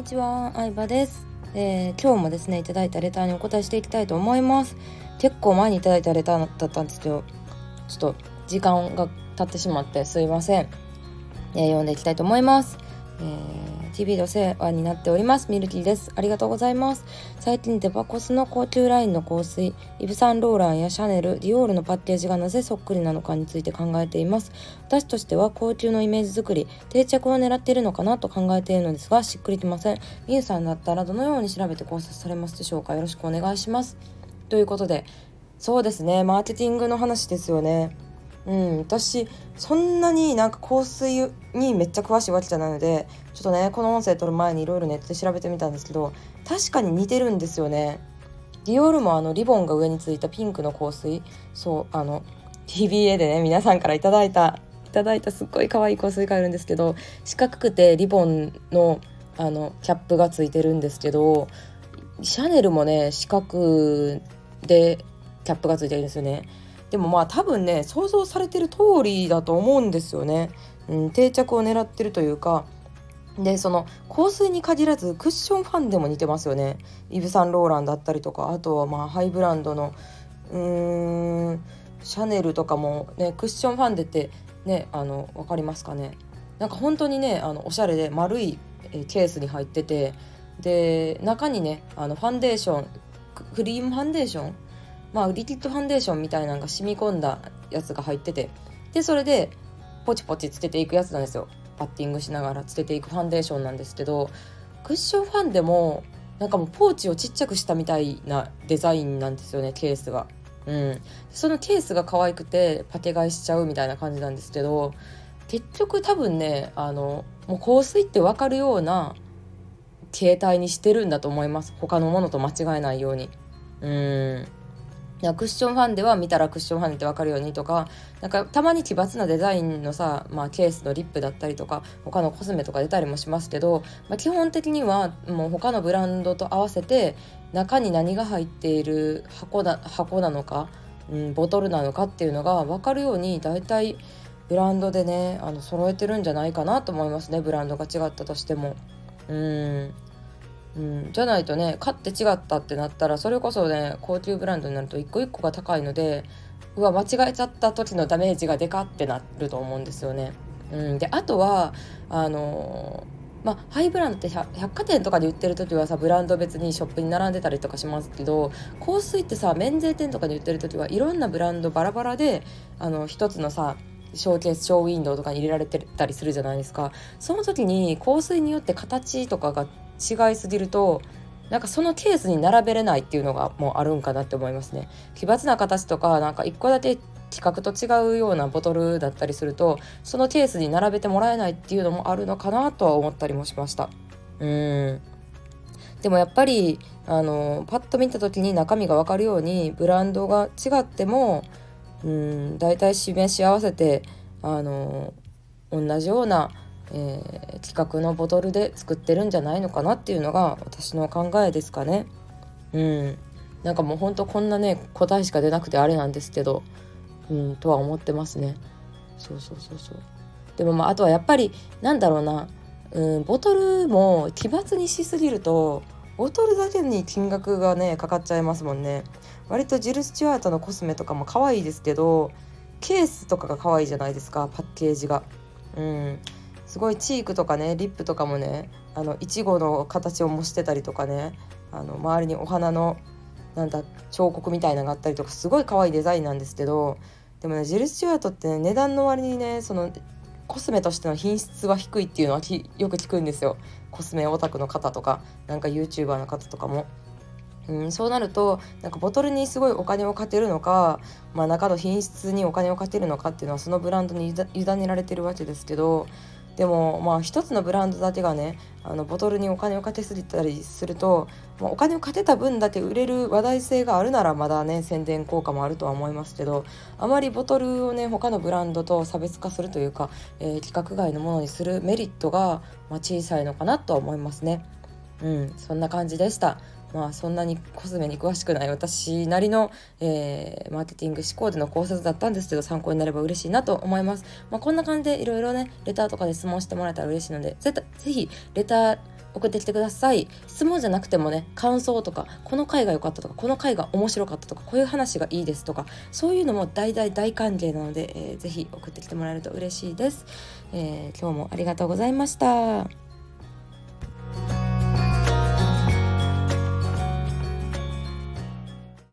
にちは、相葉です、えー今日もですねいただいたレターにお答えしていきたいと思います。結構前にいただいたレターだったんですけどちょっと時間が経ってしまってすいません、えー読んでいきたいと思います、えー TV でお世話になっております。ミルキーです。ありがとうございます。最近デパコスの高級ラインの香水イヴ・サンローランやシャネルディオールのパッケージがなぜそっくりなのかについて考えています。私としては高級のイメージ作り定着を狙っているのかなと考えているのですがしっくりきません。ミユさんだったらどのように調べて考察されますでしょうか？よろしくお願いします。ということでそうですね。マーケティングの話ですよね。うん私そんなになんか香水にめっちゃ詳しいわけじゃないのでちょっとねこの音声撮る前にいろいろネットで調べてみたんですけど確かに似てるんですよね。ディオールもあのリボンが上についたピンクの香水。そうあの TBA でね皆さんからいただいたいただいたすっごい可愛い香水があるんですけど四角くてリボンのあのキャップがついてるんですけどシャネルもね四角でキャップがついてるんですよね。でもまあ多分ね想像されてる通りだと思うんですよね、うん、定着を狙ってるというか。でその香水に限らずクッションファンデも似てますよね。イヴ・サンローランだったりとか。あとはまあハイブランドのうーんシャネルとかもねクッションファンデってねあの分かりますかね。なんか本当にねあのおしゃれで丸いケースに入ってて。で中にねあのファンデーションクリームファンデーションまあリキッドファンデーションみたいなのが染み込んだやつが入ってて。でそれでポチポチつけていくやつなんですよ。パッティングしながらつけていくファンデーションなんですけどクッションファンデもなんかもうポーチをちっちゃくしたみたいなデザインなんですよねケースが。うん、そのケースが可愛くてパテ買いしちゃうみたいな感じなんですけど結局多分ねあのもう香水って分かるような携帯にしてるんだと思います。他のものと間違えないように。うん。クッションファンデは見たらクッションファンデって分かるようにとかなんかたまに奇抜なデザインのさ、まあ、ケースのリップだったりとか他のコスメとか出たりもしますけど、まあ、基本的にはもう他のブランドと合わせて中に何が入っている箱だ箱なのか、うん、ボトルなのかっていうのが分かるように大体ブランドでねあの揃えてるんじゃないかなと思いますねブランドが違ったとしても。うんうん、じゃないとね買って違ったってなったらそれこそね高級ブランドになると一個一個が高いのでうわ間違えちゃった時のダメージがでかってなると思うんですよね。うん、であとはあのーまあ、ハイブランドって百貨店とかで売ってる時はさブランド別にショップに並んでたりとかしますけど香水ってさ免税店とかで売ってる時はいろんなブランドバラバラであの一つのさショーケースショーウィンドウとかに入れられてたりするじゃないですかその時に香水によって形とかが違いすぎるとなんかそのケースに並べれないっていうのがもうあるんかなって思いますね。奇抜な形とかなんか一個だけ規格と違うようなボトルだったりするとそのケースに並べてもらえないっていうのもあるのかなとは思ったりもしました。うん。でもやっぱりあのパッと見た時に中身が分かるようにブランドが違ってもうん大体示し合わせてあの同じような、えー規格のボトルで作ってるんじゃないのかなっていうのが私の考えですかね。うん、なんかもうほんとこんなね答えしか出なくてあれなんですけど、うん、とは思ってますね。そうそうそうそう。でもまああとはやっぱりなんだろうな、うん、ボトルも奇抜にしすぎるとボトルだけに金額がねかかっちゃいますもんね。割とジル・スチュワートのコスメとかも可愛いですけどケースとかが可愛いじゃないですかパッケージが。うんすごいチークとかねリップとかもねあのいちごの形を模してたりとかねあの周りにお花のなんだ彫刻みたいなのがあったりとかすごい可愛いデザインなんですけどでもねジェル・スチュワートって、ね、値段の割にねそのコスメとしての品質は低いっていうのはよく聞くんですよコスメオタクの方とかなんか YouTuber の方とかも。うん、そうなるとなんかボトルにすごいお金をかけるのか、まあ、中の品質にお金をかけるのかっていうのはそのブランドに委ねられてるわけですけどでもまあ一つのブランドだけがねあのボトルにお金をかけすぎたりすると、まあ、お金をかけた分だけ売れる話題性があるならまだね宣伝効果もあるとは思いますけどあまりボトルをね他のブランドと差別化するというか、えー規格外のものにするメリットが、まあ、小さいのかなとは思いますね。うん、そんな感じでした。まあそんなにコスメに詳しくない私なりの、えーマーケティング思考での考察だったんですけど参考になれば嬉しいなと思います。まあ、こんな感じでいろいろねレターとかで質問してもらえたら嬉しいのでぜぜひレター送ってきてください。質問じゃなくてもね感想とかこの回が良かったとかこの回が面白かったとかこういう話がいいですとかそういうのも大大大歓迎なので、えー、ぜひ送ってきてもらえると嬉しいです、えー、今日もありがとうございました。